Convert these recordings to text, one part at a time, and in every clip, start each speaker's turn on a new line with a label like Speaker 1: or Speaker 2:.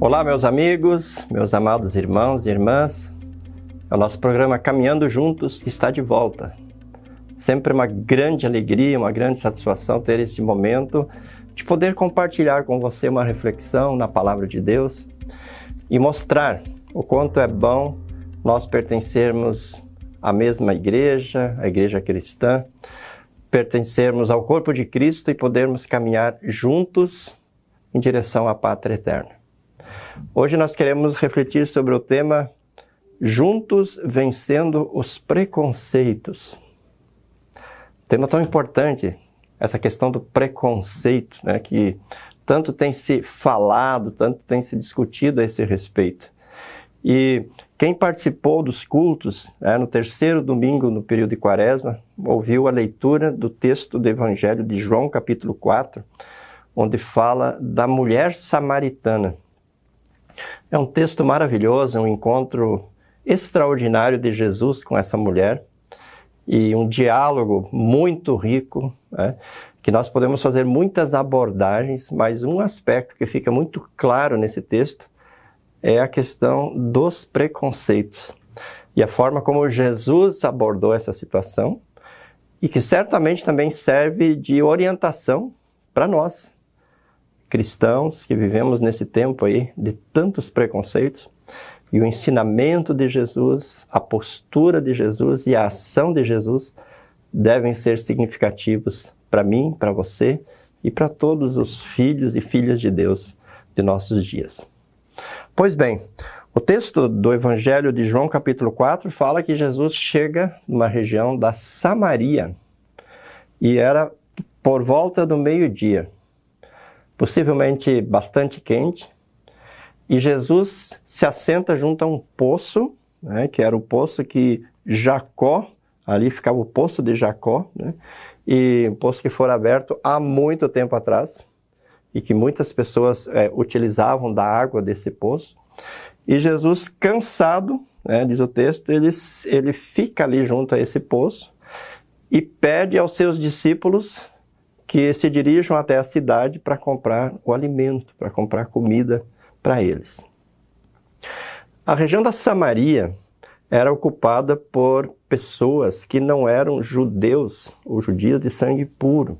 Speaker 1: Olá, meus amigos, meus amados irmãos e irmãs. É o nosso programa Caminhando Juntos está de volta. Sempre uma grande alegria, uma grande satisfação ter esse momento de poder compartilhar com você uma reflexão na palavra de Deus e mostrar o quanto é bom nós pertencermos à mesma igreja, a igreja cristã, pertencermos ao corpo de Cristo e podermos caminhar juntos em direção à pátria eterna. Hoje nós queremos refletir sobre o tema Juntos vencendo os preconceitos. Tema tão importante, essa questão do preconceito, né, que tanto tem se falado, tanto tem se discutido a esse respeito. E quem participou dos cultos né, no terceiro domingo no período de quaresma, ouviu a leitura do texto do Evangelho de João, capítulo 4, onde fala da mulher samaritana. É um texto maravilhoso, é um encontro extraordinário de Jesus com essa mulher e um diálogo muito rico, né, que nós podemos fazer muitas abordagens, mas um aspecto que fica muito claro nesse texto é a questão dos preconceitos e a forma como Jesus abordou essa situação e que certamente também serve de orientação para nós cristãos que vivemos nesse tempo aí de tantos preconceitos e o ensinamento de Jesus, a postura de Jesus e a ação de Jesus devem ser significativos para mim, para você e para todos os filhos e filhas de Deus de nossos dias. Pois bem, o texto do Evangelho de João, capítulo 4, fala que Jesus chega numa região da Samaria e era por volta do meio-dia possivelmente bastante quente, e Jesus se assenta junto a um poço, né, que era o poço que Jacó, ali ficava o poço de Jacó, né, e um poço que foi aberto há muito tempo atrás, e que muitas pessoas é, utilizavam da água desse poço. E Jesus, cansado, né, diz o texto, ele, ele fica ali junto a esse poço e pede aos seus discípulos que se dirijam até a cidade para comprar o alimento, para comprar comida para eles. A região da Samaria era ocupada por pessoas que não eram judeus ou judias de sangue puro.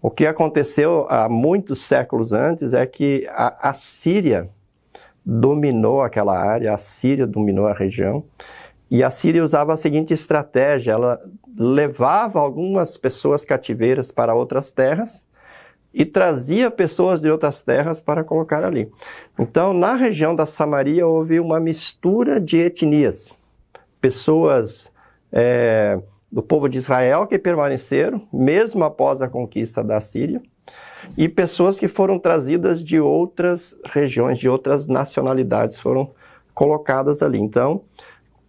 Speaker 1: O que aconteceu há muitos séculos antes é que a, a Síria dominou aquela área, a Síria dominou a região, e a Síria usava a seguinte estratégia: ela levava algumas pessoas cativeiras para outras terras e trazia pessoas de outras terras para colocar ali. Então, na região da Samaria houve uma mistura de etnias. Pessoas é, do povo de Israel que permaneceram, mesmo após a conquista da Síria, e pessoas que foram trazidas de outras regiões, de outras nacionalidades, foram colocadas ali. Então,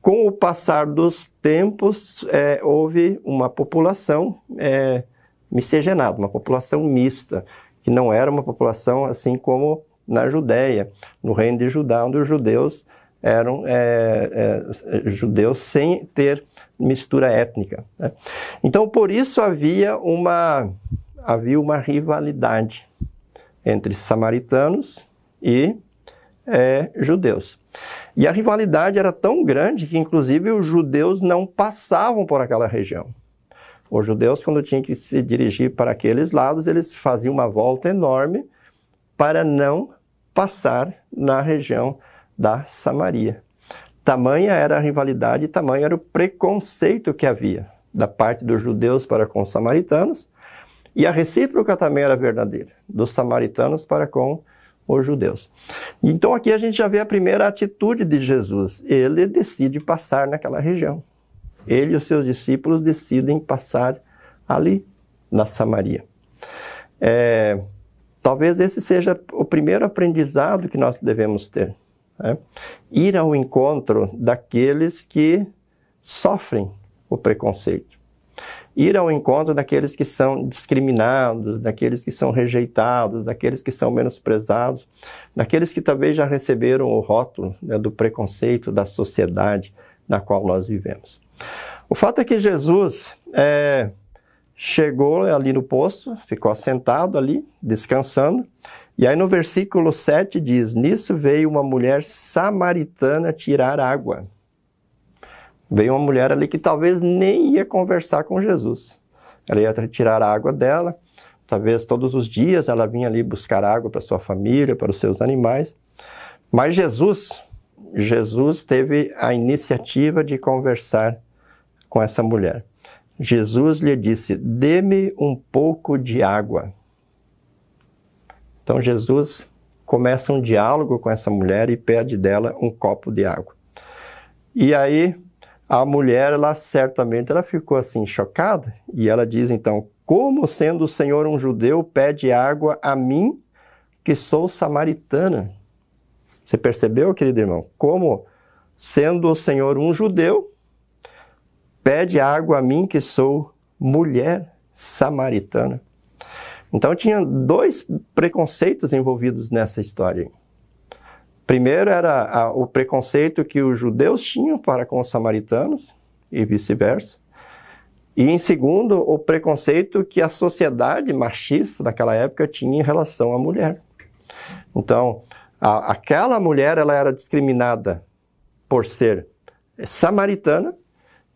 Speaker 1: com o passar dos tempos, é, houve uma população é, miscigenada, uma população mista, que não era uma população assim como na Judéia, no reino de Judá, onde os judeus eram é, é, judeus sem ter mistura étnica. Né? Então, por isso havia uma, havia uma rivalidade entre samaritanos e é, judeus. E a rivalidade era tão grande que, inclusive, os judeus não passavam por aquela região. Os judeus, quando tinham que se dirigir para aqueles lados, eles faziam uma volta enorme para não passar na região da Samaria. Tamanha era a rivalidade, tamanho era o preconceito que havia da parte dos judeus para com os samaritanos, e a recíproca também era verdadeira, dos samaritanos para com os judeus. Então aqui a gente já vê a primeira atitude de Jesus. Ele decide passar naquela região. Ele e os seus discípulos decidem passar ali, na Samaria. É, talvez esse seja o primeiro aprendizado que nós devemos ter. Né? Ir ao encontro daqueles que sofrem o preconceito ir ao encontro daqueles que são discriminados, daqueles que são rejeitados, daqueles que são menosprezados, daqueles que talvez já receberam o rótulo né, do preconceito da sociedade na qual nós vivemos. O fato é que Jesus é, chegou ali no poço, ficou sentado ali, descansando, E aí no versículo 7 diz: Nisso veio uma mulher samaritana tirar água. Veio uma mulher ali que talvez nem ia conversar com Jesus. Ela ia tirar a água dela, talvez todos os dias ela vinha ali buscar água para sua família, para os seus animais. Mas Jesus, Jesus teve a iniciativa de conversar com essa mulher. Jesus lhe disse: Dê-me um pouco de água. Então Jesus começa um diálogo com essa mulher e pede dela um copo de água. E aí a mulher, ela certamente ela ficou assim chocada e ela diz então: "Como sendo o Senhor um judeu pede água a mim, que sou samaritana?" Você percebeu, querido irmão? Como sendo o Senhor um judeu pede água a mim, que sou mulher samaritana? Então tinha dois preconceitos envolvidos nessa história. Primeiro era a, o preconceito que os judeus tinham para com os samaritanos e vice-versa. E em segundo, o preconceito que a sociedade machista daquela época tinha em relação à mulher. Então, a, aquela mulher ela era discriminada por ser samaritana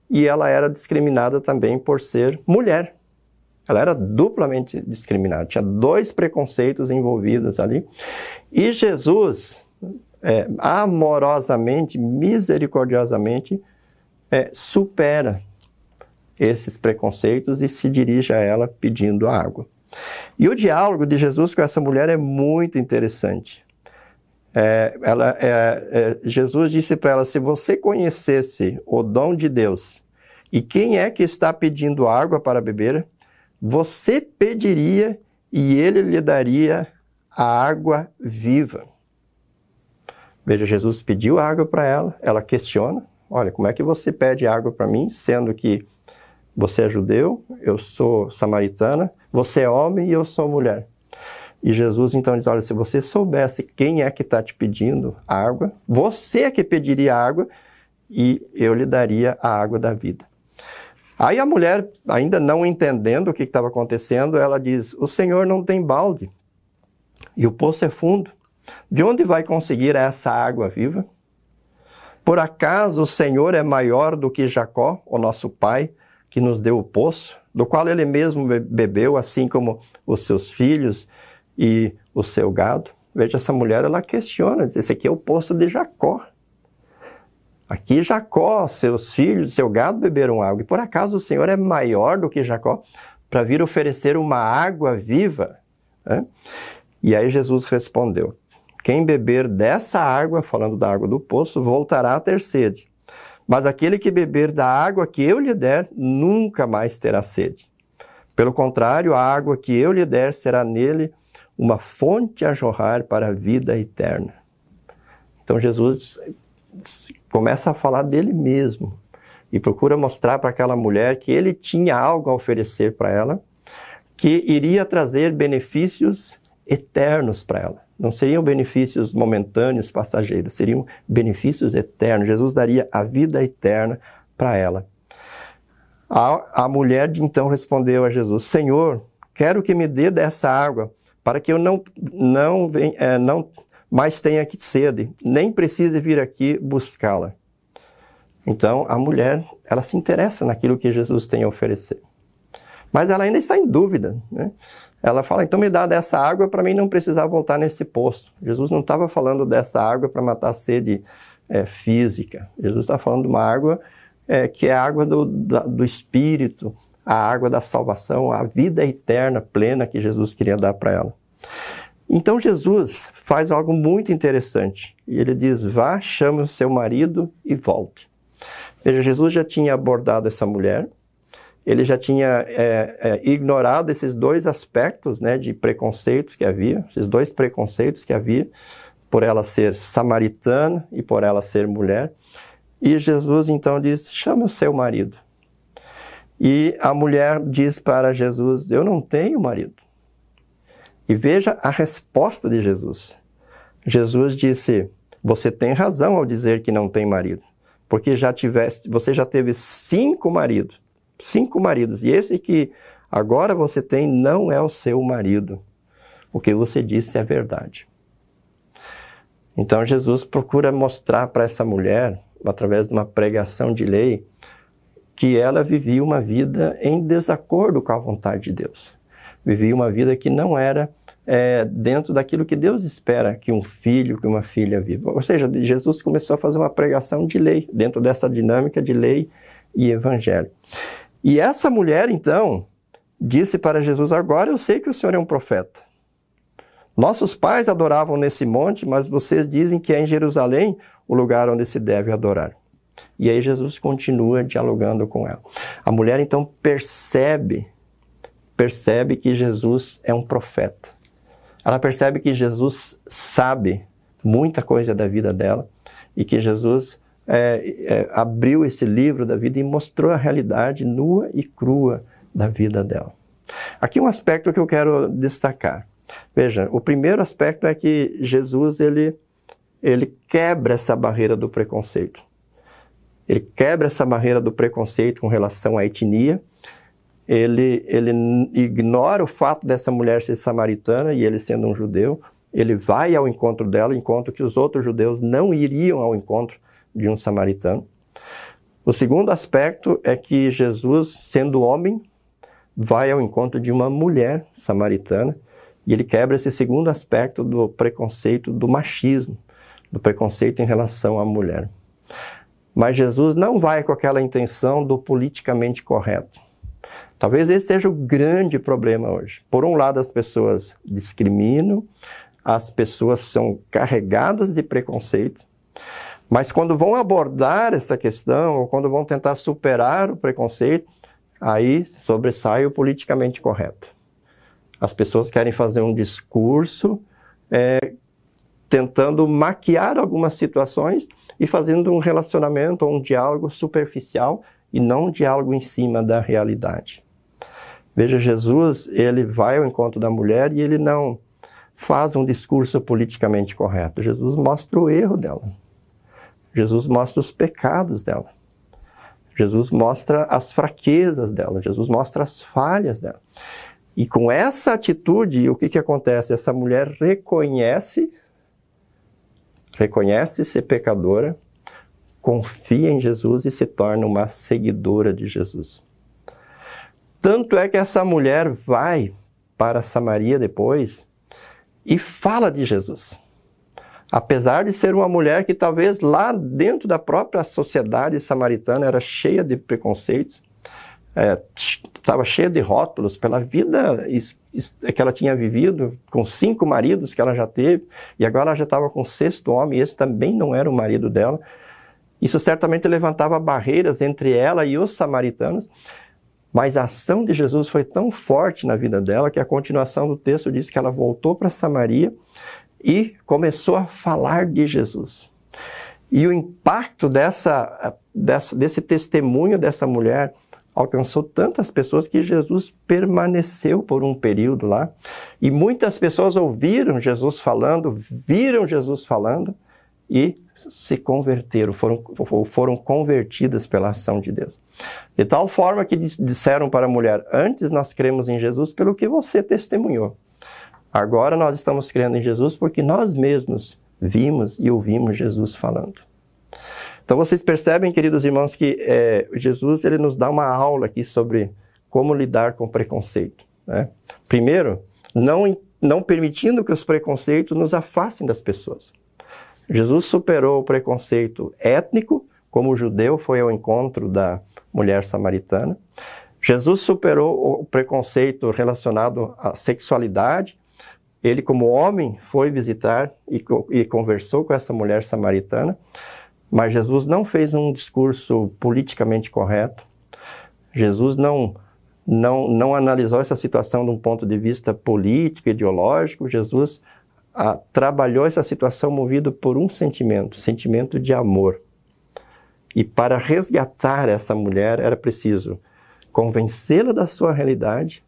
Speaker 1: e ela era discriminada também por ser mulher. Ela era duplamente discriminada, tinha dois preconceitos envolvidos ali. E Jesus, é, amorosamente, misericordiosamente, é, supera esses preconceitos e se dirige a ela pedindo água. E o diálogo de Jesus com essa mulher é muito interessante. É, ela, é, é Jesus disse para ela: se você conhecesse o dom de Deus e quem é que está pedindo água para beber, você pediria e ele lhe daria a água viva. Veja, Jesus pediu água para ela, ela questiona: Olha, como é que você pede água para mim, sendo que você é judeu, eu sou samaritana, você é homem e eu sou mulher? E Jesus então diz: Olha, se você soubesse quem é que está te pedindo água, você é que pediria água e eu lhe daria a água da vida. Aí a mulher, ainda não entendendo o que estava acontecendo, ela diz: O Senhor não tem balde e o poço é fundo. De onde vai conseguir essa água viva? Por acaso o Senhor é maior do que Jacó, o nosso pai, que nos deu o poço, do qual ele mesmo bebeu, assim como os seus filhos e o seu gado? Veja, essa mulher, ela questiona, diz, esse aqui é o poço de Jacó. Aqui Jacó, seus filhos, seu gado beberam água. E por acaso o Senhor é maior do que Jacó para vir oferecer uma água viva? E aí Jesus respondeu: Quem beber dessa água, falando da água do poço, voltará a ter sede. Mas aquele que beber da água que eu lhe der, nunca mais terá sede. Pelo contrário, a água que eu lhe der será nele uma fonte a jorrar para a vida eterna. Então Jesus começa a falar dele mesmo e procura mostrar para aquela mulher que ele tinha algo a oferecer para ela, que iria trazer benefícios eternos para ela. Não seriam benefícios momentâneos, passageiros, seriam benefícios eternos. Jesus daria a vida eterna para ela. A, a mulher então respondeu a Jesus: Senhor, quero que me dê dessa água para que eu não, não, é, não mas tenha que sede, nem precise vir aqui buscá-la. Então, a mulher, ela se interessa naquilo que Jesus tem a oferecer. Mas ela ainda está em dúvida, né? Ela fala, então me dá dessa água para mim não precisar voltar nesse poço. Jesus não estava falando dessa água para matar a sede é, física. Jesus está falando de uma água é, que é a água do, da, do Espírito, a água da salvação, a vida eterna, plena que Jesus queria dar para ela. Então Jesus faz algo muito interessante. Ele diz: vá, chame o seu marido e volte. Veja, Jesus já tinha abordado essa mulher, ele já tinha é, é, ignorado esses dois aspectos né, de preconceitos que havia, esses dois preconceitos que havia, por ela ser samaritana e por ela ser mulher. E Jesus então diz: chame o seu marido. E a mulher diz para Jesus: Eu não tenho marido. E veja a resposta de Jesus. Jesus disse: Você tem razão ao dizer que não tem marido, porque já tivesse, você já teve cinco maridos, cinco maridos, e esse que agora você tem não é o seu marido. o que você disse é verdade. Então Jesus procura mostrar para essa mulher, através de uma pregação de lei, que ela vivia uma vida em desacordo com a vontade de Deus. Vivia uma vida que não era é, dentro daquilo que Deus espera que um filho, que uma filha viva. Ou seja, Jesus começou a fazer uma pregação de lei, dentro dessa dinâmica de lei e evangelho. E essa mulher, então, disse para Jesus: Agora eu sei que o Senhor é um profeta. Nossos pais adoravam nesse monte, mas vocês dizem que é em Jerusalém o lugar onde se deve adorar. E aí Jesus continua dialogando com ela. A mulher então percebe, percebe que Jesus é um profeta. Ela percebe que Jesus sabe muita coisa da vida dela e que Jesus é, é, abriu esse livro da vida e mostrou a realidade nua e crua da vida dela. Aqui um aspecto que eu quero destacar. Veja, o primeiro aspecto é que Jesus ele, ele quebra essa barreira do preconceito. Ele quebra essa barreira do preconceito com relação à etnia. Ele, ele ignora o fato dessa mulher ser samaritana e ele sendo um judeu. Ele vai ao encontro dela, encontro que os outros judeus não iriam ao encontro de um samaritano. O segundo aspecto é que Jesus, sendo homem, vai ao encontro de uma mulher samaritana e ele quebra esse segundo aspecto do preconceito do machismo, do preconceito em relação à mulher. Mas Jesus não vai com aquela intenção do politicamente correto. Talvez esse seja o grande problema hoje. Por um lado, as pessoas discriminam, as pessoas são carregadas de preconceito, mas quando vão abordar essa questão, ou quando vão tentar superar o preconceito, aí sobressai o politicamente correto. As pessoas querem fazer um discurso é, tentando maquiar algumas situações e fazendo um relacionamento ou um diálogo superficial e não um diálogo em cima da realidade. Veja, Jesus, ele vai ao encontro da mulher e ele não faz um discurso politicamente correto. Jesus mostra o erro dela. Jesus mostra os pecados dela. Jesus mostra as fraquezas dela. Jesus mostra as falhas dela. E com essa atitude, o que, que acontece? Essa mulher reconhece reconhece ser pecadora, confia em Jesus e se torna uma seguidora de Jesus. Tanto é que essa mulher vai para Samaria depois e fala de Jesus. Apesar de ser uma mulher que talvez lá dentro da própria sociedade samaritana era cheia de preconceitos, estava é, cheia de rótulos pela vida que ela tinha vivido, com cinco maridos que ela já teve, e agora ela já estava com o sexto homem, e esse também não era o marido dela. Isso certamente levantava barreiras entre ela e os samaritanos, mas a ação de Jesus foi tão forte na vida dela que a continuação do texto diz que ela voltou para Samaria e começou a falar de Jesus. E o impacto dessa, dessa, desse testemunho dessa mulher alcançou tantas pessoas que Jesus permaneceu por um período lá. E muitas pessoas ouviram Jesus falando, viram Jesus falando e se converteram, foram, foram convertidas pela ação de Deus. De tal forma que disseram para a mulher: Antes nós cremos em Jesus pelo que você testemunhou. Agora nós estamos crendo em Jesus porque nós mesmos vimos e ouvimos Jesus falando. Então vocês percebem, queridos irmãos, que é, Jesus ele nos dá uma aula aqui sobre como lidar com preconceito. Né? Primeiro, não, não permitindo que os preconceitos nos afastem das pessoas. Jesus superou o preconceito étnico, como o judeu foi ao encontro da mulher samaritana. Jesus superou o preconceito relacionado à sexualidade. Ele, como homem, foi visitar e, e conversou com essa mulher samaritana. Mas Jesus não fez um discurso politicamente correto. Jesus não, não, não analisou essa situação de um ponto de vista político, ideológico. Jesus ah, trabalhou essa situação movido por um sentimento, sentimento de amor. E para resgatar essa mulher era preciso convencê-la da sua realidade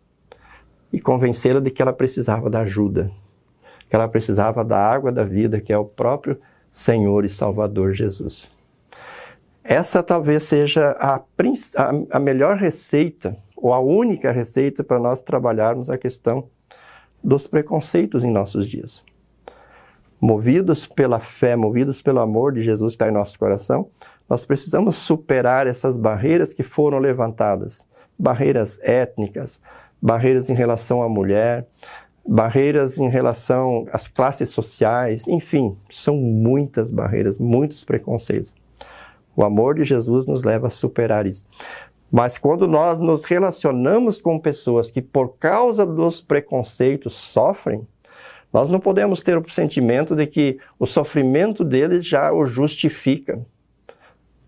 Speaker 1: e convencê-la de que ela precisava da ajuda, que ela precisava da água da vida, que é o próprio Senhor e Salvador Jesus. Essa talvez seja a, a, melhor receita, ou a única receita para nós trabalharmos a questão dos preconceitos em nossos dias. Movidos pela fé, movidos pelo amor de Jesus que está em nosso coração, nós precisamos superar essas barreiras que foram levantadas barreiras étnicas, barreiras em relação à mulher, barreiras em relação às classes sociais, enfim, são muitas barreiras, muitos preconceitos. O amor de Jesus nos leva a superar isso. Mas quando nós nos relacionamos com pessoas que, por causa dos preconceitos, sofrem, nós não podemos ter o sentimento de que o sofrimento deles já o justifica,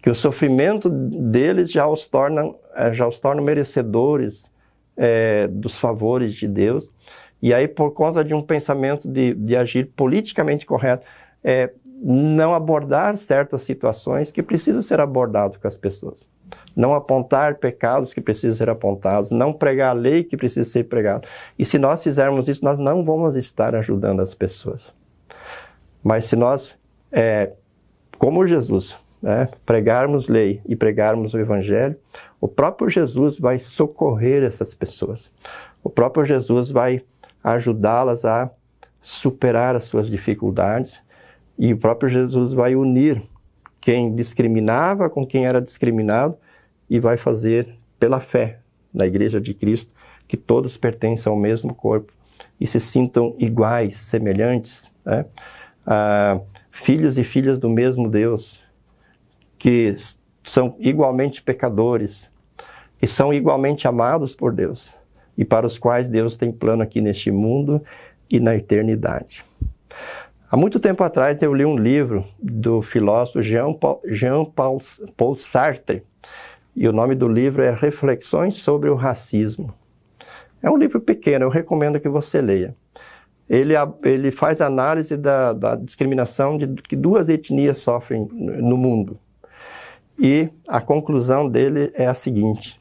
Speaker 1: que o sofrimento deles já os torna, eh, já os torna merecedores é, dos favores de Deus. E aí, por conta de um pensamento de, de agir politicamente correto, é, não abordar certas situações que precisam ser abordadas com as pessoas. Não apontar pecados que precisam ser apontados, não pregar a lei que precisa ser pregada. E se nós fizermos isso, nós não vamos estar ajudando as pessoas. Mas se nós, é, como Jesus, né, pregarmos lei e pregarmos o evangelho, o próprio Jesus vai socorrer essas pessoas. O próprio Jesus vai ajudá-las a superar as suas dificuldades e o próprio Jesus vai unir quem discriminava com quem era discriminado e vai fazer pela fé na Igreja de Cristo que todos pertençam ao mesmo corpo e se sintam iguais, semelhantes, né? ah, filhos e filhas do mesmo Deus, que são igualmente pecadores, que são igualmente amados por Deus e para os quais Deus tem plano aqui neste mundo e na eternidade. Há muito tempo atrás eu li um livro do filósofo Jean-Paul Jean Paul Sartre e o nome do livro é Reflexões sobre o Racismo. É um livro pequeno, eu recomendo que você leia. Ele, ele faz análise da, da discriminação de que duas etnias sofrem no mundo. E a conclusão dele é a seguinte: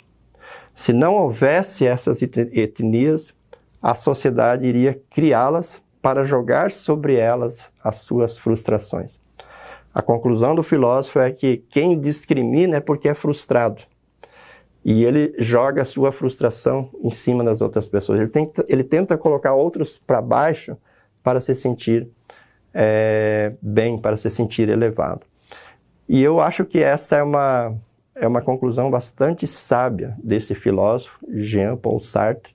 Speaker 1: se não houvesse essas etnias, a sociedade iria criá-las para jogar sobre elas as suas frustrações. A conclusão do filósofo é que quem discrimina é porque é frustrado. E ele joga a sua frustração em cima das outras pessoas. Ele tenta, ele tenta colocar outros para baixo para se sentir é, bem, para se sentir elevado. E eu acho que essa é uma, é uma conclusão bastante sábia desse filósofo, Jean-Paul Sartre.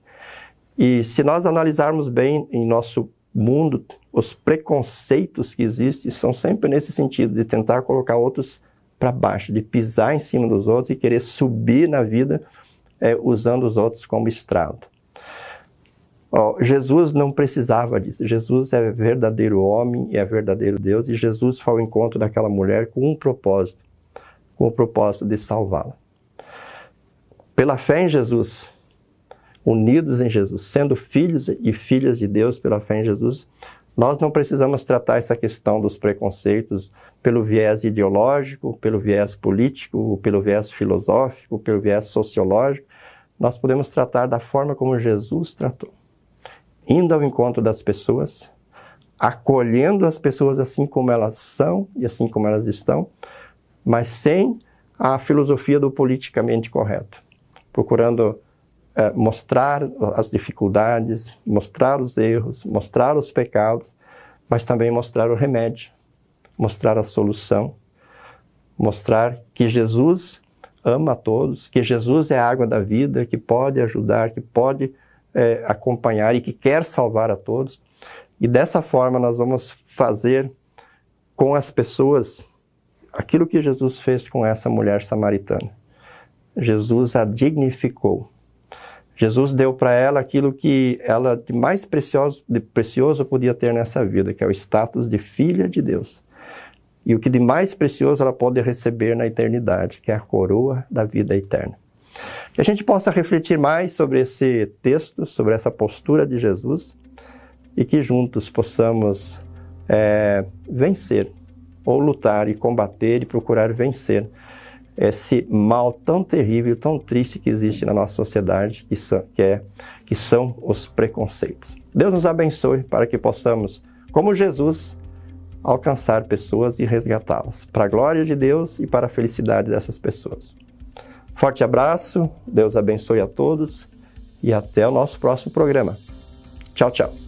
Speaker 1: E se nós analisarmos bem em nosso mundo, os preconceitos que existem são sempre nesse sentido, de tentar colocar outros para baixo, de pisar em cima dos outros e querer subir na vida é, usando os outros como estrado. Oh, Jesus não precisava disso. Jesus é verdadeiro homem e é verdadeiro Deus, e Jesus foi ao encontro daquela mulher com um propósito com o propósito de salvá-la. Pela fé em Jesus, unidos em Jesus, sendo filhos e filhas de Deus pela fé em Jesus, nós não precisamos tratar essa questão dos preconceitos pelo viés ideológico, pelo viés político, pelo viés filosófico, pelo viés sociológico. Nós podemos tratar da forma como Jesus tratou, indo ao encontro das pessoas, acolhendo as pessoas assim como elas são e assim como elas estão, mas sem a filosofia do politicamente correto, procurando é, mostrar as dificuldades, mostrar os erros, mostrar os pecados, mas também mostrar o remédio, mostrar a solução, mostrar que Jesus ama a todos, que Jesus é a água da vida, que pode ajudar, que pode é, acompanhar e que quer salvar a todos. E dessa forma nós vamos fazer com as pessoas aquilo que Jesus fez com essa mulher samaritana. Jesus a dignificou. Jesus deu para ela aquilo que ela de mais precioso, de precioso podia ter nessa vida, que é o status de filha de Deus. E o que de mais precioso ela pode receber na eternidade, que é a coroa da vida eterna. Que a gente possa refletir mais sobre esse texto, sobre essa postura de Jesus e que juntos possamos é, vencer ou lutar e combater e procurar vencer esse mal tão terrível, tão triste que existe na nossa sociedade, que são, que é, que são os preconceitos. Deus nos abençoe para que possamos, como Jesus, alcançar pessoas e resgatá-las, para a glória de Deus e para a felicidade dessas pessoas. Forte abraço, Deus abençoe a todos e até o nosso próximo programa. Tchau, tchau.